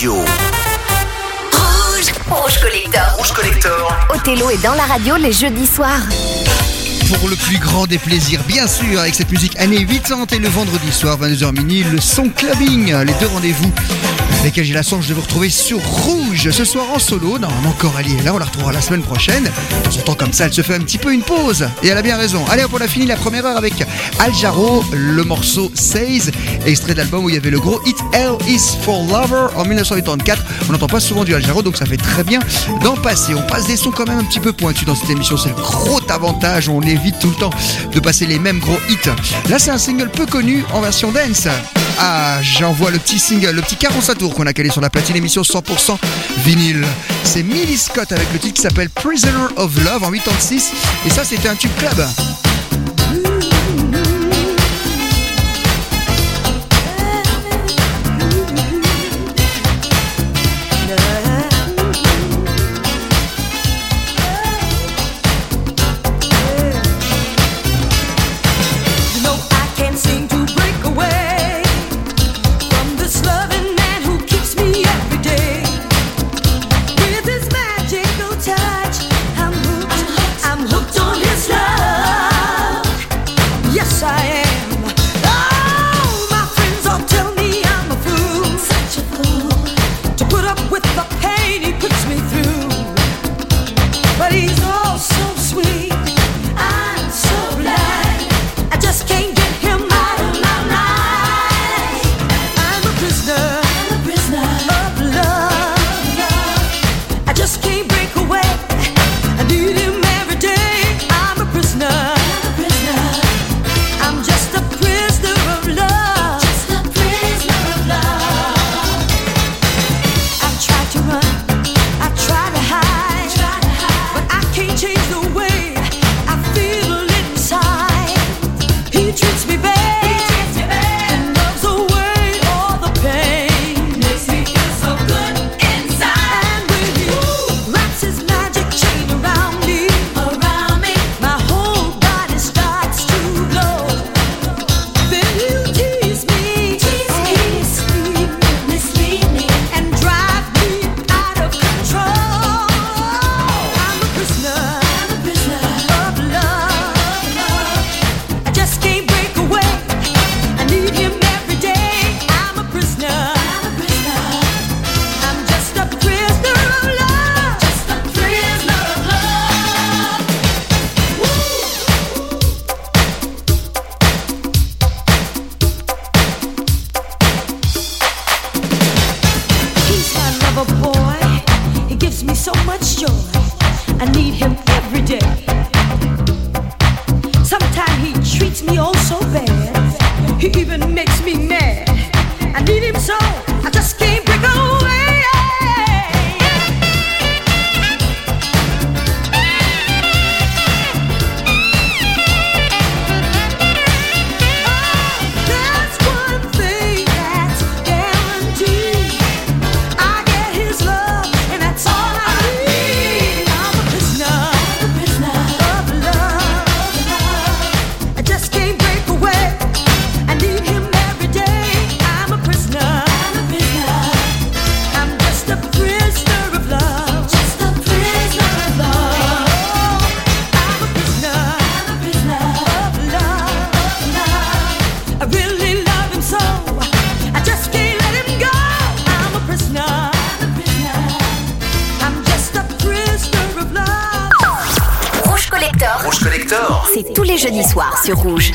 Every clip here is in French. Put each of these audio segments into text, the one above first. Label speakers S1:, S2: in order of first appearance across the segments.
S1: radio.
S2: Rouge, rouge collector.
S1: Rouge Collector.
S2: Othello est dans la radio les jeudis soirs.
S3: Pour le plus grand des plaisirs, bien sûr, avec cette musique années 80 et le vendredi soir, 22h mini, le son clubbing, les deux rendez-vous lesquels j'ai la chance de vous retrouver sur Rouge ce soir en solo. Normalement, Coralie est là, on la retrouvera la semaine prochaine. Temps en temps, comme ça, elle se fait un petit peu une pause. Et elle a bien raison. Allez, on a fini la première heure avec Al Jarreau, le morceau Says, extrait d'album où il y avait le gros hit L is for Lover en 1984. On n'entend pas souvent du Al Jarreau, donc ça fait très bien d'en passer. On passe des sons quand même un petit peu pointus dans cette émission. C'est le gros avantage. On évite tout le temps de passer les mêmes gros hits. Là, c'est un single peu connu en version dance. Ah, j'envoie le petit single, le petit 45 tours qu'on a calé sur la platine émission 100% vinyle. C'est Millie Scott avec le titre qui s'appelle Prisoner of Love en 86. Et ça, c'était un tube club.
S2: Jeudis soirs sur Rouge.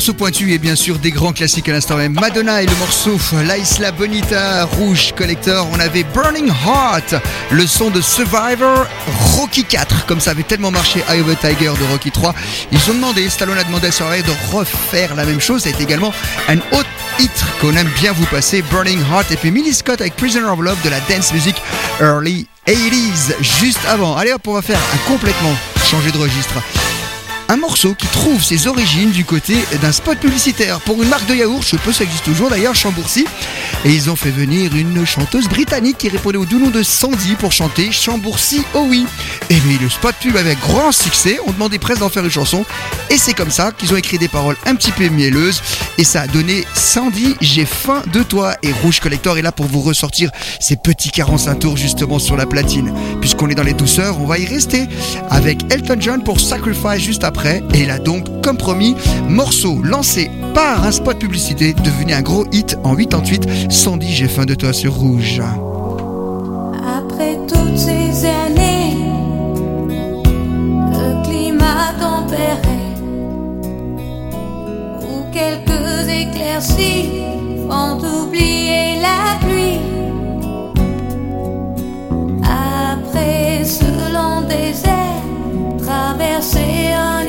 S4: Morceaux pointus et bien sûr des grands classiques à l'instant même. Madonna et le morceau La Isla Bonita, Rouge Collector. On avait Burning Heart, le son de Survivor, Rocky 4. Comme ça avait tellement marché Eye of a Tiger de Rocky 3. Ils ont demandé, Stallone a demandé à Survivor de refaire la même chose. C'est également un autre hit qu'on aime bien vous passer, Burning Heart. Et puis Millie Scott avec Prisoner of Love de la dance music early 80s. Juste avant. Allez hop, on va faire complètement changer de registre. Un morceau qui trouve ses origines du côté d'un spot publicitaire pour une marque de yaourt, je si ça existe toujours d'ailleurs, Chambourcy. Et ils ont fait venir une chanteuse britannique qui répondait au doux nom de Sandy pour chanter Chambourcy, oh oui. Et bien le spot pub avait grand succès, on demandait presque d'en faire une chanson. Et c'est comme ça qu'ils ont écrit des paroles un petit peu mielleuses. Et ça a donné Sandy, j'ai faim de toi. Et Rouge Collector est là pour vous ressortir ces petits 45 tours justement sur la platine. Puisqu'on est dans les douceurs, on va y rester avec Elton John pour Sacrifice juste après. Et là donc, comme promis, morceau lancé par un spot publicité devenu un gros hit en 88. Sandy, j'ai faim de toi sur Rouge.
S5: Après toutes ces années, le climat tempéré, où quelques éclaircies font oublier la pluie. Après
S6: des airs, traverser un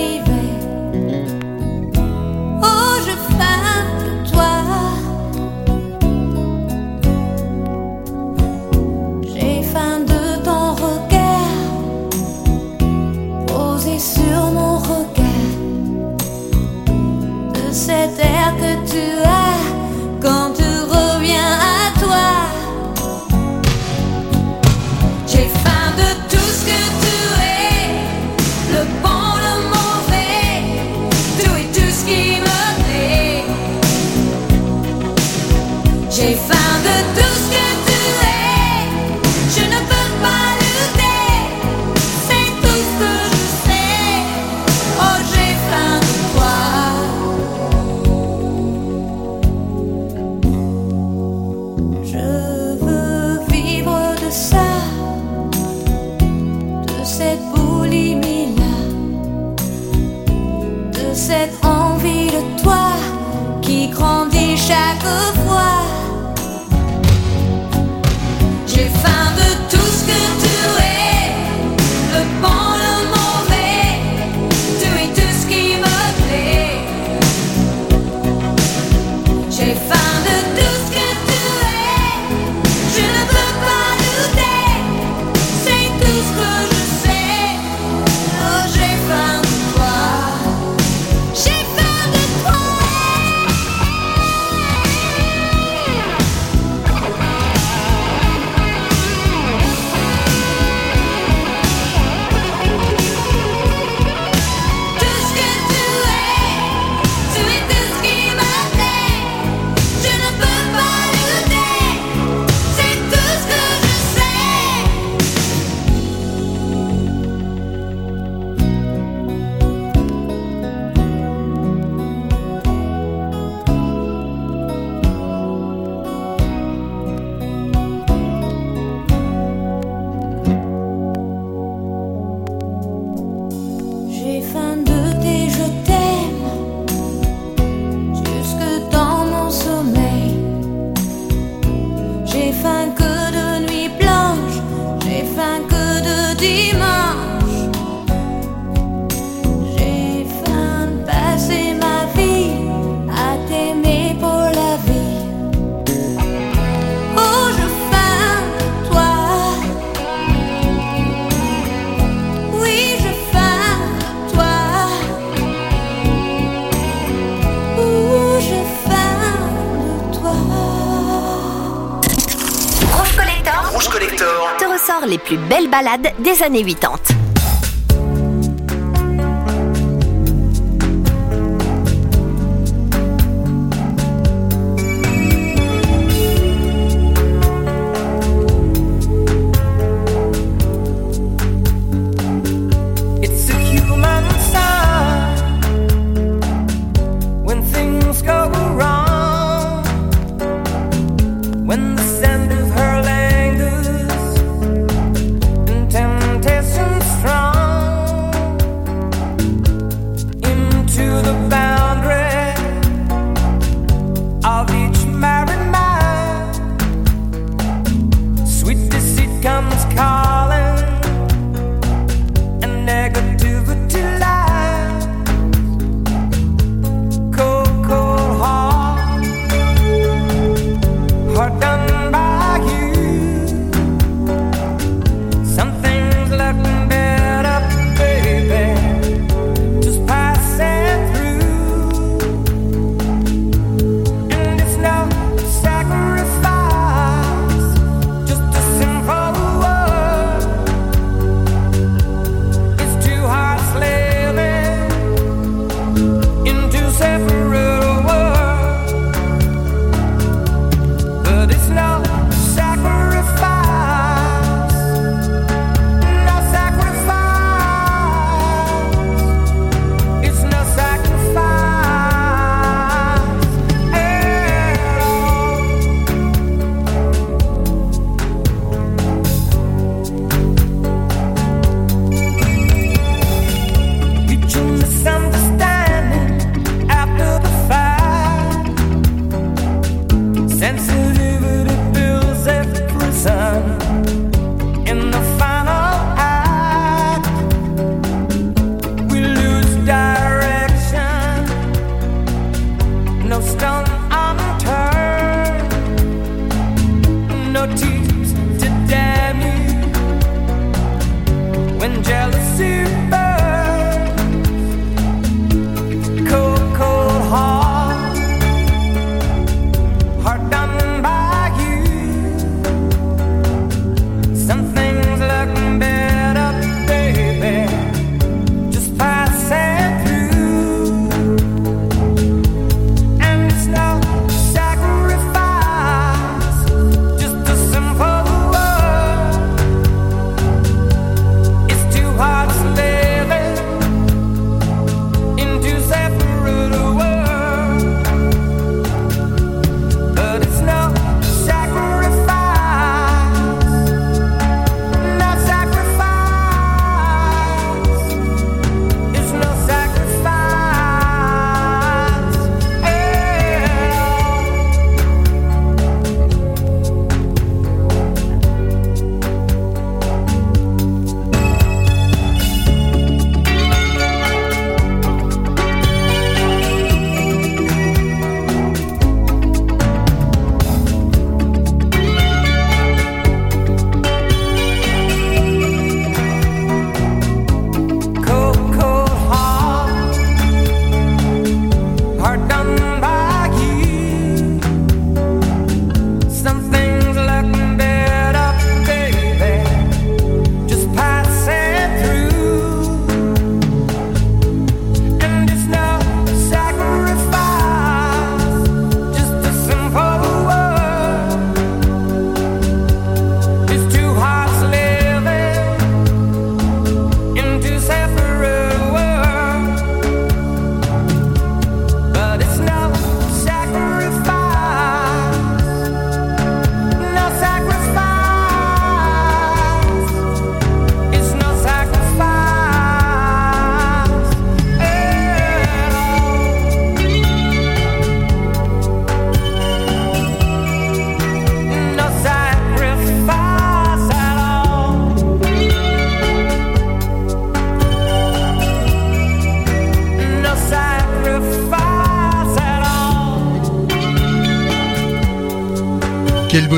S7: plus belles balades des années 80.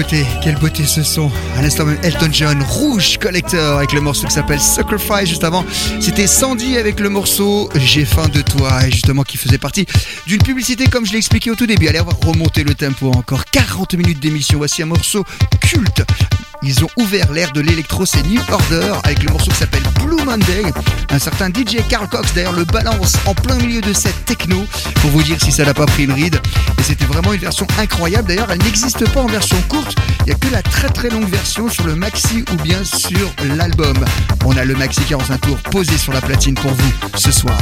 S4: Quelle beauté ce son. À l'instant même, Elton John, Rouge Collector avec le morceau qui s'appelle Sacrifice. Juste avant, c'était Sandy avec le morceau J'ai faim de toi. Et justement, qui faisait partie d'une publicité comme je l'ai expliqué au tout début. Allez, on va remonter le tempo. Encore 40 minutes d'émission. Voici un morceau culte. Ils ont ouvert l'ère de l'électro, c'est New Order avec le morceau qui s'appelle Blue Monday. Un certain DJ Carl Cox d'ailleurs le balance en plein milieu de cette techno pour vous dire si ça n'a pas pris une ride. Et c'était vraiment une version incroyable. D'ailleurs, elle n'existe pas en version courte. Il n'y a que la très très longue version sur le maxi ou bien sur l'album. On a le maxi 45 tours posé sur la platine pour vous ce soir.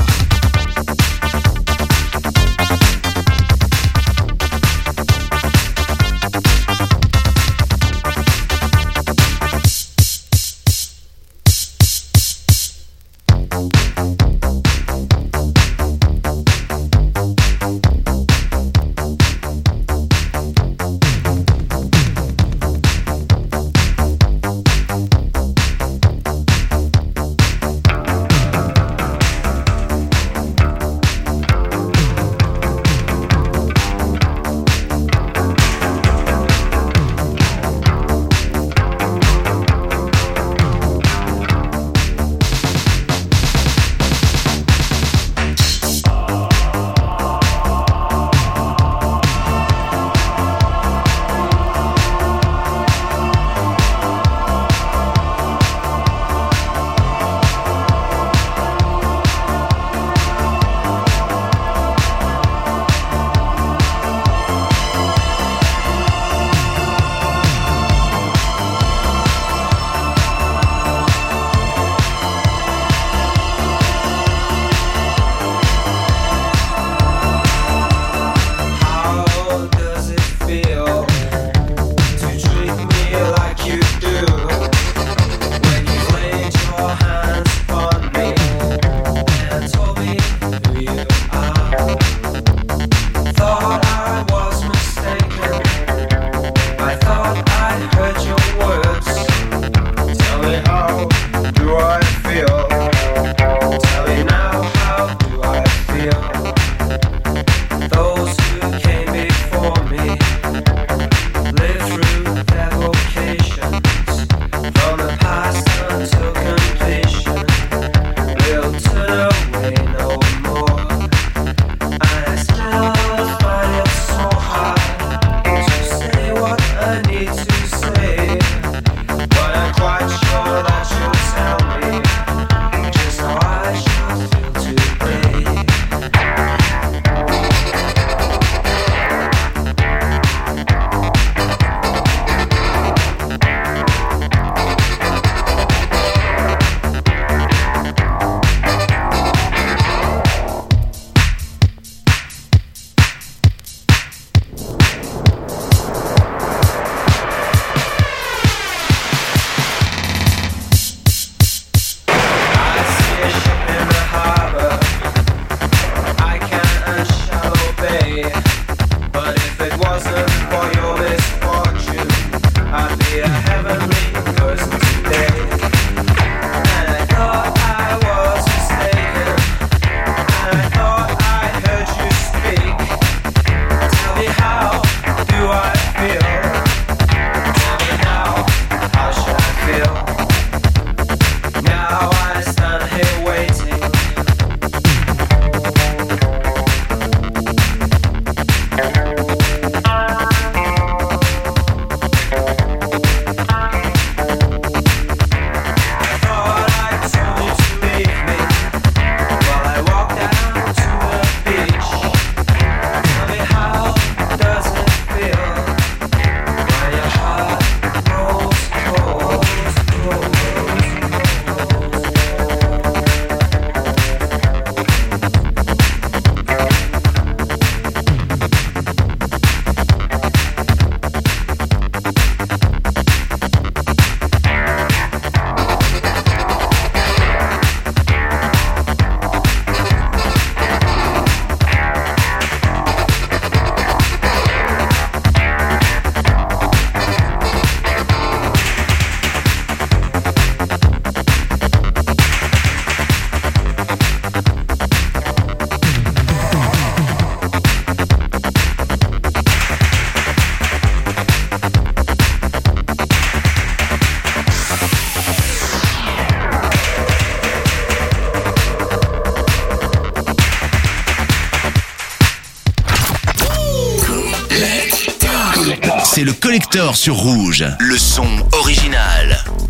S8: Collector sur rouge. Le son original.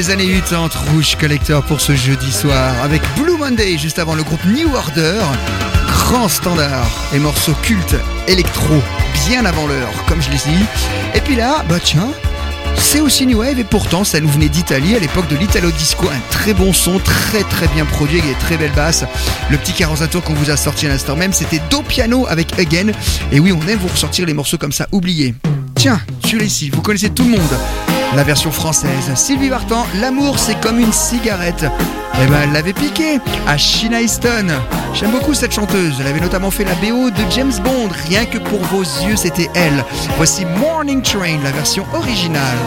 S4: Des années 80, Rouge Collector pour ce jeudi soir, avec Blue Monday juste avant le groupe New Order, grand standard et morceaux cultes électro, bien avant l'heure, comme je l'ai dit. Et puis là, bah tiens, c'est aussi New Wave et pourtant ça nous venait d'Italie à l'époque de l'Italo Disco, un très bon son, très très bien produit avec des très belles basses. Le petit 45 tours qu'on vous a sorti à l'instant même, c'était Do Piano avec Again. Et oui, on aime vous ressortir les morceaux comme ça, oubliés. Tiens, sur ici, vous connaissez tout le monde. La version française, Sylvie Vartan, l'amour c'est comme une cigarette. Eh ben elle l'avait piqué à Sheena Easton. J'aime beaucoup cette chanteuse, elle avait notamment fait la BO de James Bond, rien que pour vos yeux c'était elle. Voici Morning Train, la version originale.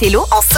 S7: Tello en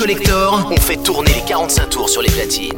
S8: Collector, on fait tourner les 45 tours sur les platines.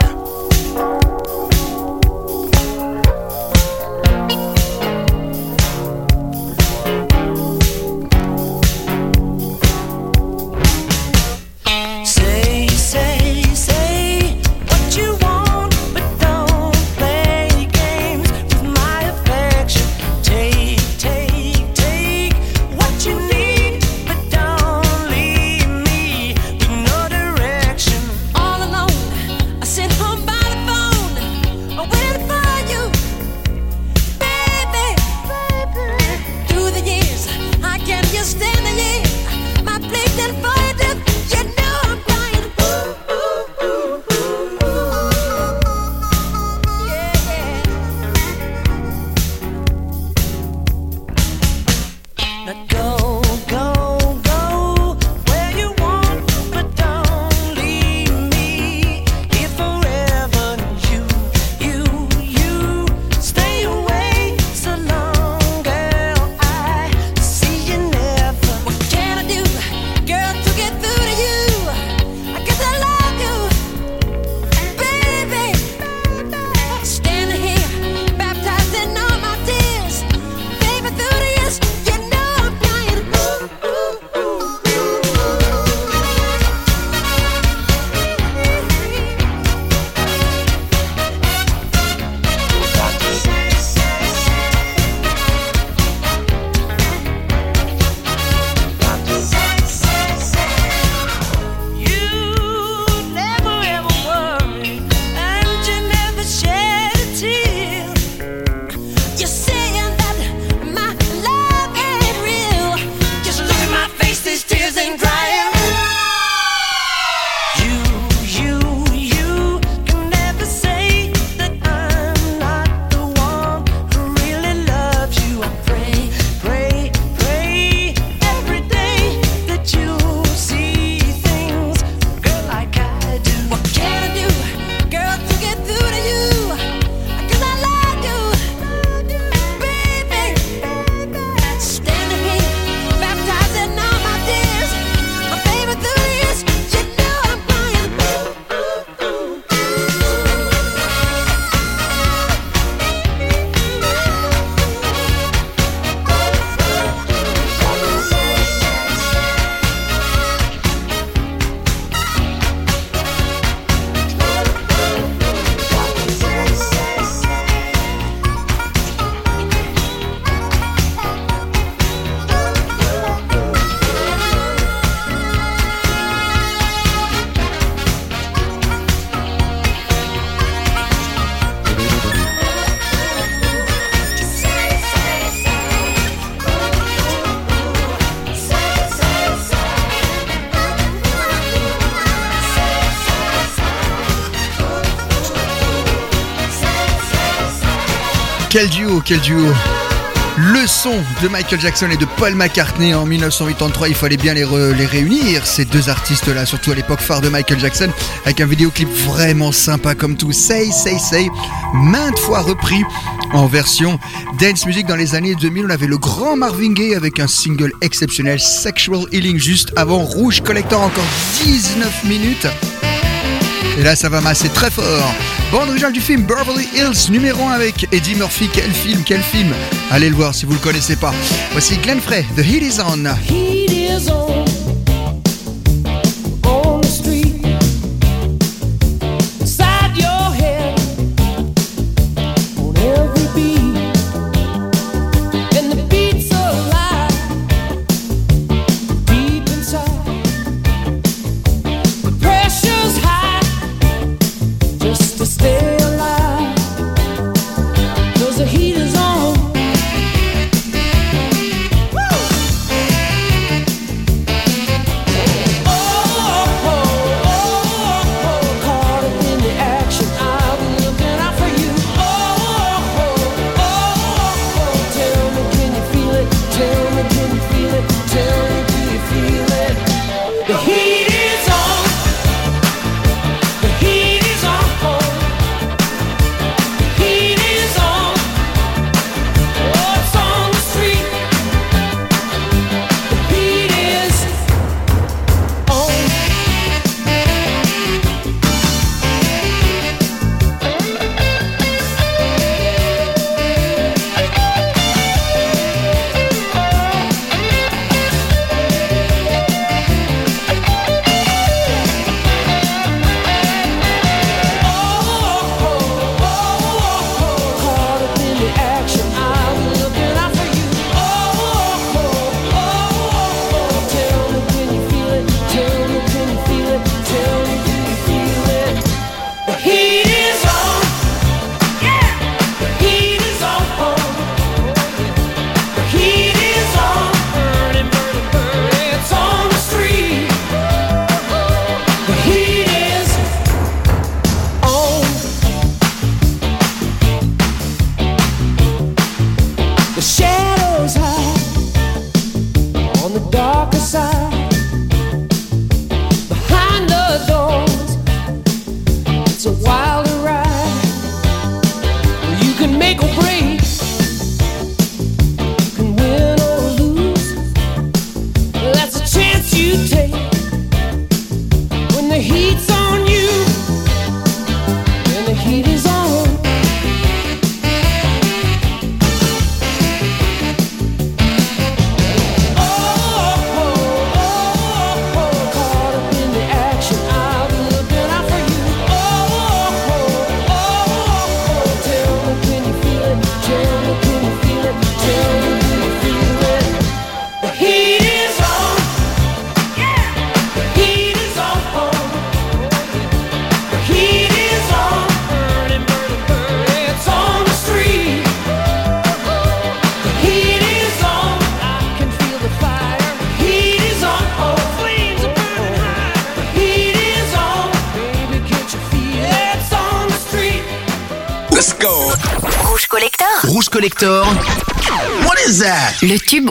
S2: Quel duo, quel duo le son de Michael Jackson et de Paul McCartney en 1983, il fallait bien les, les réunir, ces deux artistes-là, surtout à l'époque phare de Michael Jackson, avec un vidéoclip vraiment sympa comme tout, Say, Say, Say, maintes fois repris en version dance music dans les années 2000. On avait le grand Marvin Gaye avec un single exceptionnel, Sexual Healing, juste avant Rouge Collector, encore 19 minutes. Et là, ça va masser très fort. Bande originale du film Beverly Hills numéro 1 avec Eddie Murphy. Quel film, quel film Allez le voir si vous le connaissez pas. Voici Glenn Frey, The Heat is on.
S9: Le tube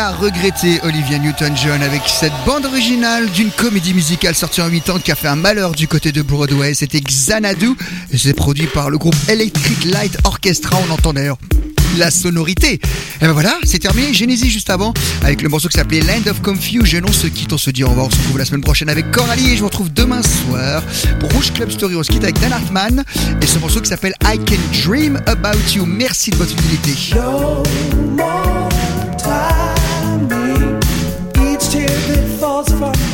S4: La regrettée Olivia Newton-John avec cette bande originale d'une comédie musicale sortie en 8 ans qui a fait un malheur du côté de Broadway. C'était Xanadu et c'est produit par le groupe Electric Light Orchestra. On entend d'ailleurs la sonorité. Et ben voilà, c'est terminé. Genesis juste avant avec le morceau qui s'appelait Land of Confusion. On se quitte, on se dit au revoir. On se retrouve la semaine prochaine avec Coralie et je vous retrouve demain soir pour Rouge Club Story. On se quitte avec Dan Hartman et ce morceau qui s'appelle I Can Dream About You. Merci de votre fidélité.
S7: Each tear that falls from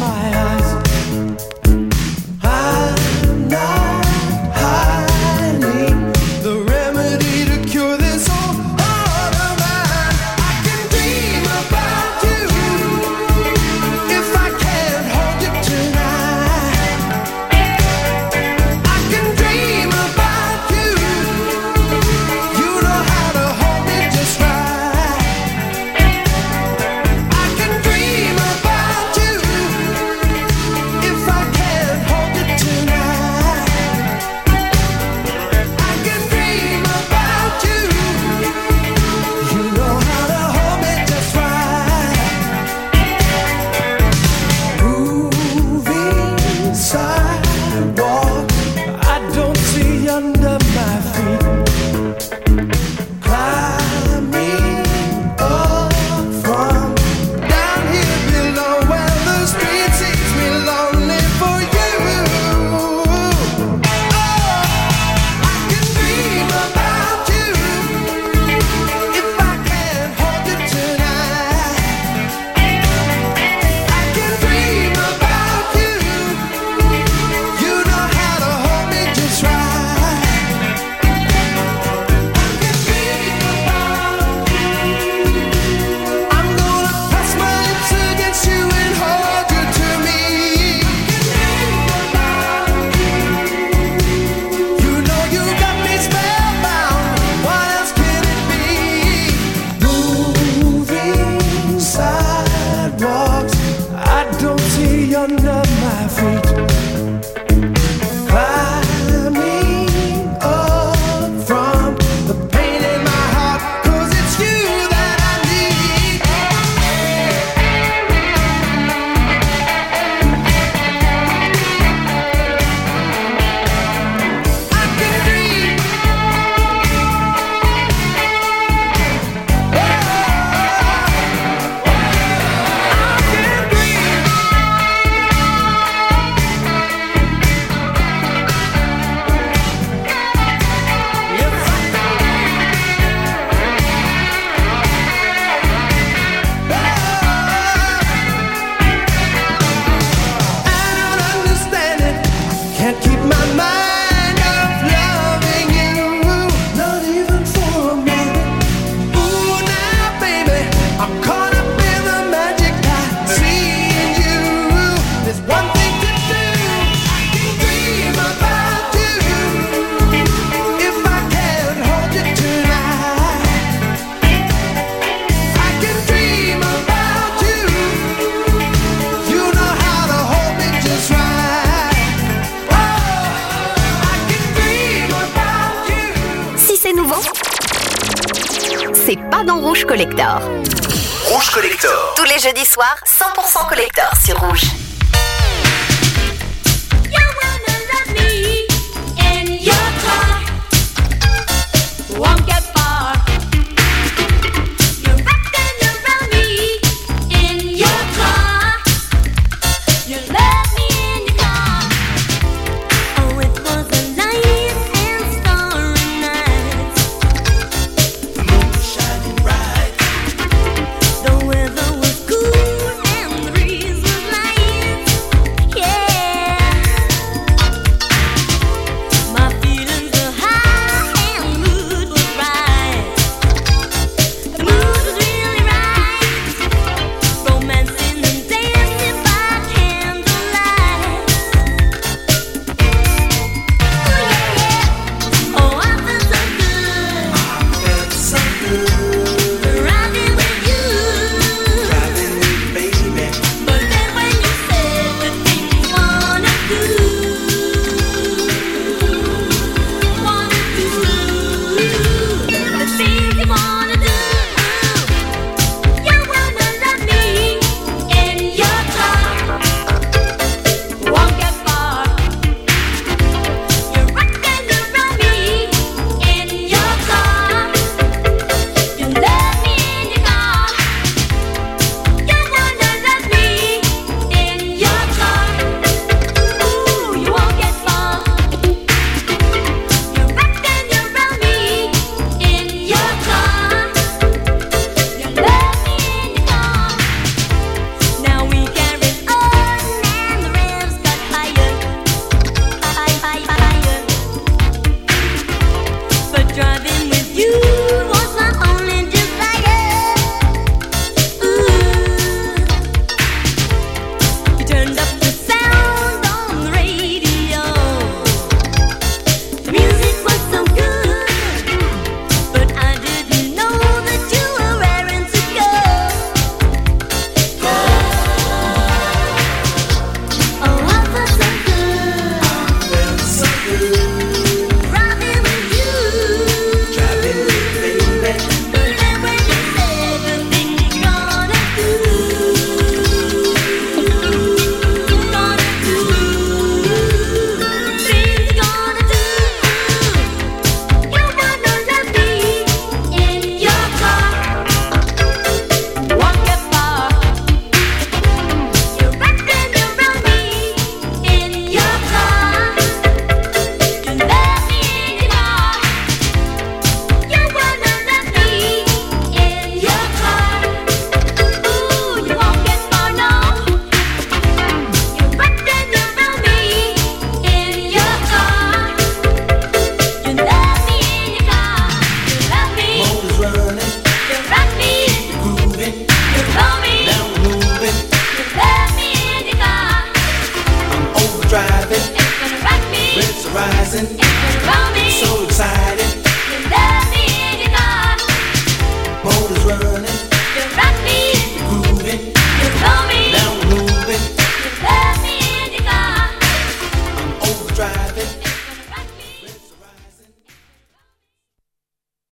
S10: c'est pas dans Rouge Collector.
S1: Rouge Collector.
S10: Tous les jeudis soirs, 100% collector sur Rouge. Love me your car?